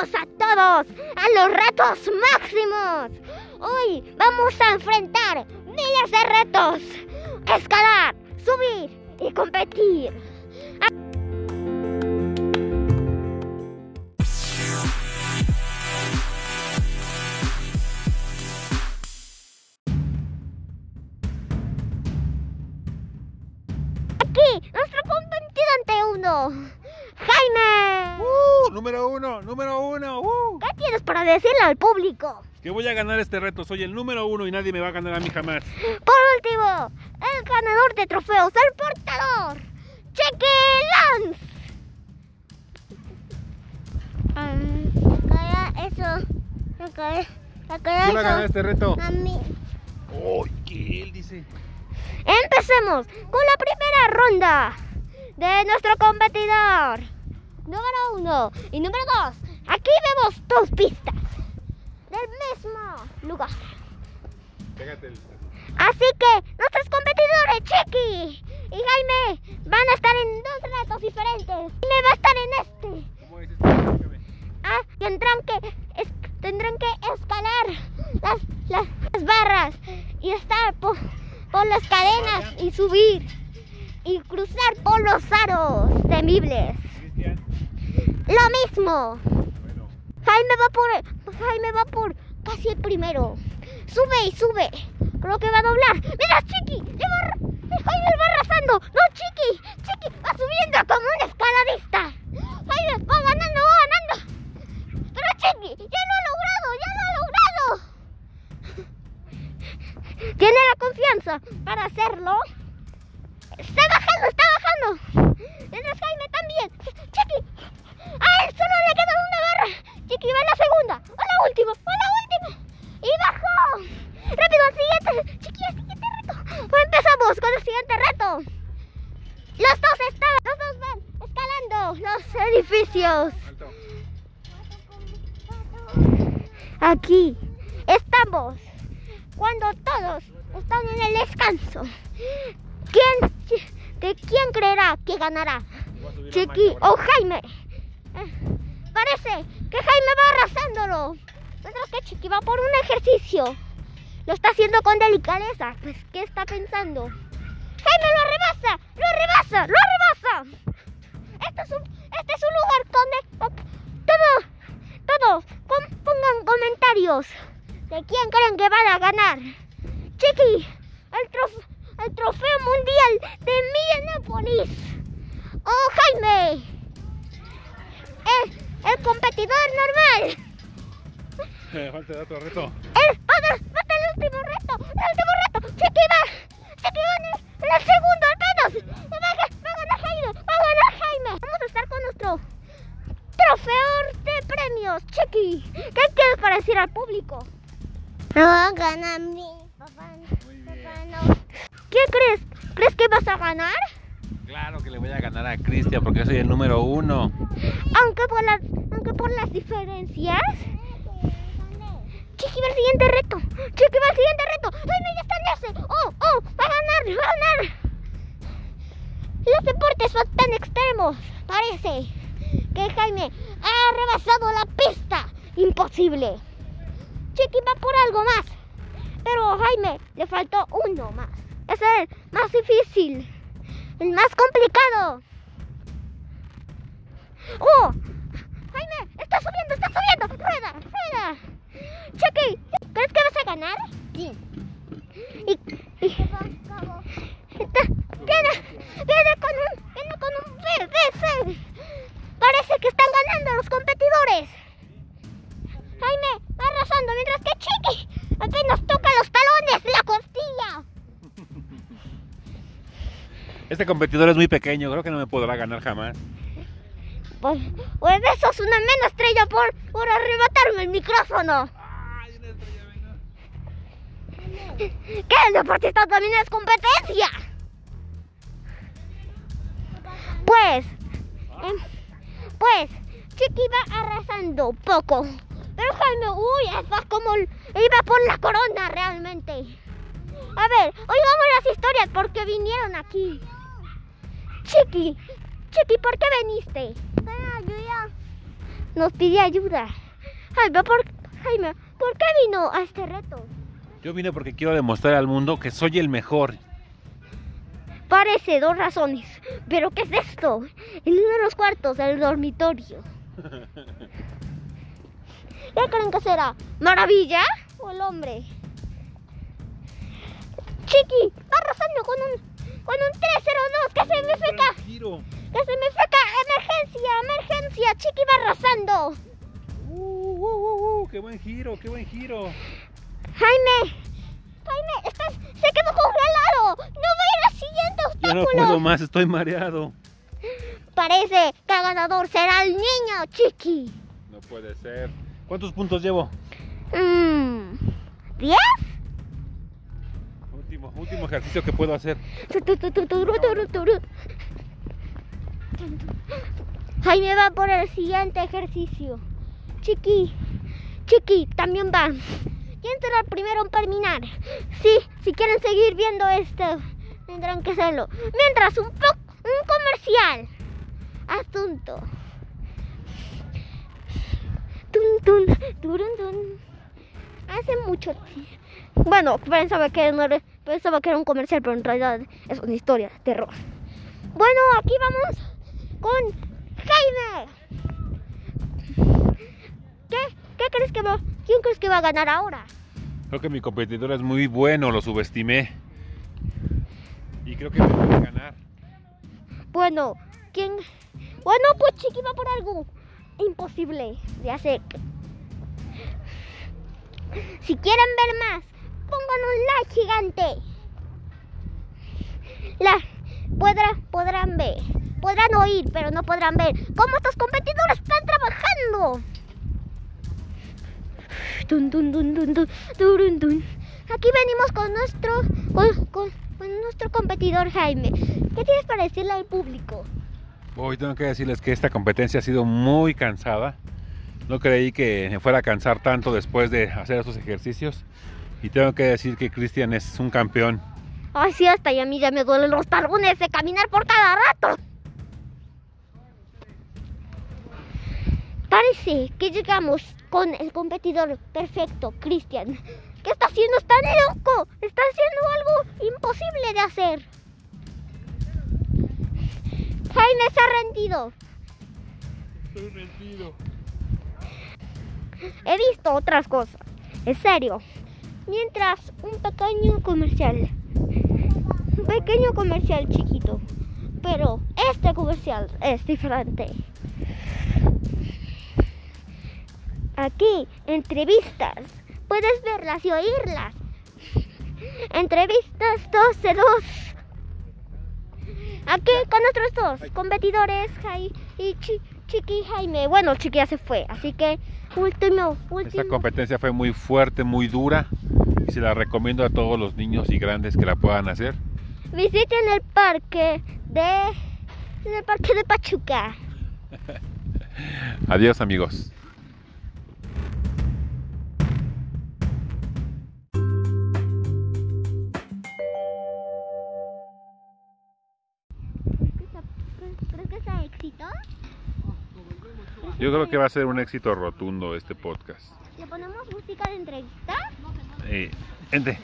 A todos a los retos máximos. Hoy vamos a enfrentar miles de retos. Escalar, subir y competir. ¡Uh! Número uno, número uno. ¡Uh! ¿Qué tienes para decirle al público? Que voy a ganar este reto. Soy el número uno y nadie me va a ganar a mí jamás. Por último, el ganador de trofeos, el portador, Cheque Lance. Eso. Calla, ¿Quién va a ganar este reto? A mí. ¡Uy! ¿Qué él dice? Empecemos con la primera ronda de nuestro competidor. Número uno y número dos. Aquí vemos dos pistas del mismo lugar. Pégate el... Así que nuestros competidores, Chiqui y Jaime, van a estar en dos retos diferentes. Jaime va a estar en este. ¿Cómo es esto? Explícame. Ah, tendrán que, es- tendrán que escalar las, las, las barras y estar por, por las cadenas y subir y cruzar por los aros temibles. Lo mismo. Jaime va por, Jaime va por casi el primero. Sube y sube. Creo que va a doblar. Mira, Chiqui, va Jaime va arrasando. No, Chiqui, Chiqui va subiendo como un escaladista. Jaime va ganando, va ganando. Pero Chiqui, ya lo ha logrado, ya lo ha logrado. Tiene la confianza para hacerlo. Está bajando, está bajando. Mientras Jaime también. Chiqui, a él solo le queda una barra. Chiqui va en la segunda. O la última, o la última. Y bajó. Rápido al siguiente. Chiqui, al siguiente reto. Pues empezamos con el siguiente reto. Los dos están, los dos van escalando los edificios. Aquí estamos cuando todos están en el descanso. ¿Quién, que quién creerá que ganará? A a Chiqui o Jaime. Eh, Parece que Jaime va arrasándolo. Mientras que Chiqui va por un ejercicio. Lo está haciendo con delicadeza. Pues, ¿qué está pensando? Jaime lo rebasa, lo rebasa, lo rebasa. Este es un, este es un lugar donde todo, todos pon- pongan comentarios de quién creen que van a ganar. Chiqui, el, trof- el trofeo mundial de Minneapolis. Oh, Jaime. El competidor normal. Falta otro reto. El, otro, falta el último reto. El último reto. Chiqui va. Chiqui va en el, en el segundo apenas. Va a, ga- va a ganar Jaime. Va a ganar Jaime. Vamos a estar con nuestro trofeo de premios. Chiqui, ¿qué quieres para decir al público? No, gana a mí. Papá, Muy bien. no. ¿Qué crees? ¿Crees que vas a ganar? Claro que le voy a ganar a Cristian porque soy el número uno. Aunque por las, aunque por las diferencias. Chiqui va al siguiente reto. Chiqui va al siguiente reto. Ya está en ese. Oh, oh, va a ganar, va a ganar. Los deportes son tan extremos. Parece que Jaime ha rebasado la pista. Imposible. Chiqui va por algo más. Pero a Jaime le faltó uno más. Es el más difícil. El más complicado. ¡Oh! ¡Jaime! ¡Está subiendo! ¡Está subiendo! ¡Rueda! ¡Rueda! ¡Chucky! ¿Crees que vas a ganar? Sí está, viene, viene con un, viene con un BBC. Parece que están ganando los competidores. Jaime va arrasando mientras que Chiqui apenas toca los talones, la costilla. Este competidor es muy pequeño, creo que no me podrá ganar jamás. Pues, pues eso es una menos estrella por, por arrebatarme el micrófono. ¡Ay, una estrella menos! Que el deportista también es competencia. Pues, em, pues, Chiqui va arrasando poco. Pero Jaime, uy, va como iba por la corona realmente. A ver, oigamos las historias porque vinieron aquí. Chiqui, Chiqui, ¿por qué viniste? nos pidió ayuda. Jaime, ¿por, Jaime, ¿por qué vino a este reto? Yo vine porque quiero demostrar al mundo que soy el mejor. Parece dos razones. ¿Pero qué es esto? En uno de los cuartos del dormitorio. ¿Qué creen que será? ¿Maravilla o el hombre? Chiqui, va arrasando con un, con un 302 que se me feca. Giro. Que se me feca. Emergencia, emergencia. Chiqui va arrasando. Uh, uh, uh, uh, qué buen giro, qué buen giro. Jaime, Jaime, estás, se quedó congelado. No va a ir al siguiente Yo no obstáculo. puedo más, estoy mareado. Parece que el ganador será el niño, Chiqui. No puede ser. ¿Cuántos puntos llevo? Mmm. ¿Diez? Último, último ejercicio que puedo hacer. Jaime va por el siguiente ejercicio. Chiqui, Chiqui también va. ¿Quién será el primero en terminar? Sí, si quieren seguir viendo esto, tendrán que hacerlo. Mientras, un, po- un comercial. Asunto. Tun, tun, turun, tun. Hace mucho tiempo. Bueno, pensaba que, no pensaba que era un comercial, pero en realidad es una historia de terror. Bueno, aquí vamos con Jaime. ¿Qué? ¿Qué crees que va? ¿Quién crees que va a ganar ahora? Creo que mi competidor es muy bueno, lo subestimé. Y creo que me puede ganar. Bueno, ¿quién? Bueno, pues Chiqui va por algo imposible de hacer. Si quieren ver más, pongan un like gigante. La, podrá- podrán ver, podrán oír, pero no podrán ver cómo estos competidores están trabajando. Tun, turun, tun. Aquí venimos con nuestro, con, con- con nuestro competidor Jaime. ¿Qué tienes para decirle al público? Hoy tengo que decirles que esta competencia ha sido muy cansada. No creí que me fuera a cansar tanto después de hacer estos ejercicios. Y tengo que decir que Cristian es un campeón. Ay, sí, hasta y a mí ya me duelen los talones de caminar por cada rato. Parece que llegamos con el competidor perfecto, Cristian. ¿Qué está haciendo? Está loco. Está haciendo algo imposible de hacer. Jaime se ha rendido. Estoy rendido. He visto otras cosas. En serio. Mientras un pequeño comercial. Un pequeño comercial chiquito. Pero este comercial es diferente. Aquí, entrevistas. Puedes verlas y oírlas. Entrevistas 2 de 2. Aquí con nuestros dos competidores, Jai y Chi- Chiqui y Jaime. Bueno, Chiqui ya se fue, así que último, Esta último. competencia fue muy fuerte, muy dura. Y se la recomiendo a todos los niños y grandes que la puedan hacer. Visiten el parque de en el parque de Pachuca. Adiós amigos. ¿Crees que sea éxito? Yo creo que va a ser un éxito rotundo este podcast. ¿Le ponemos música de entrevista? Eh, gente,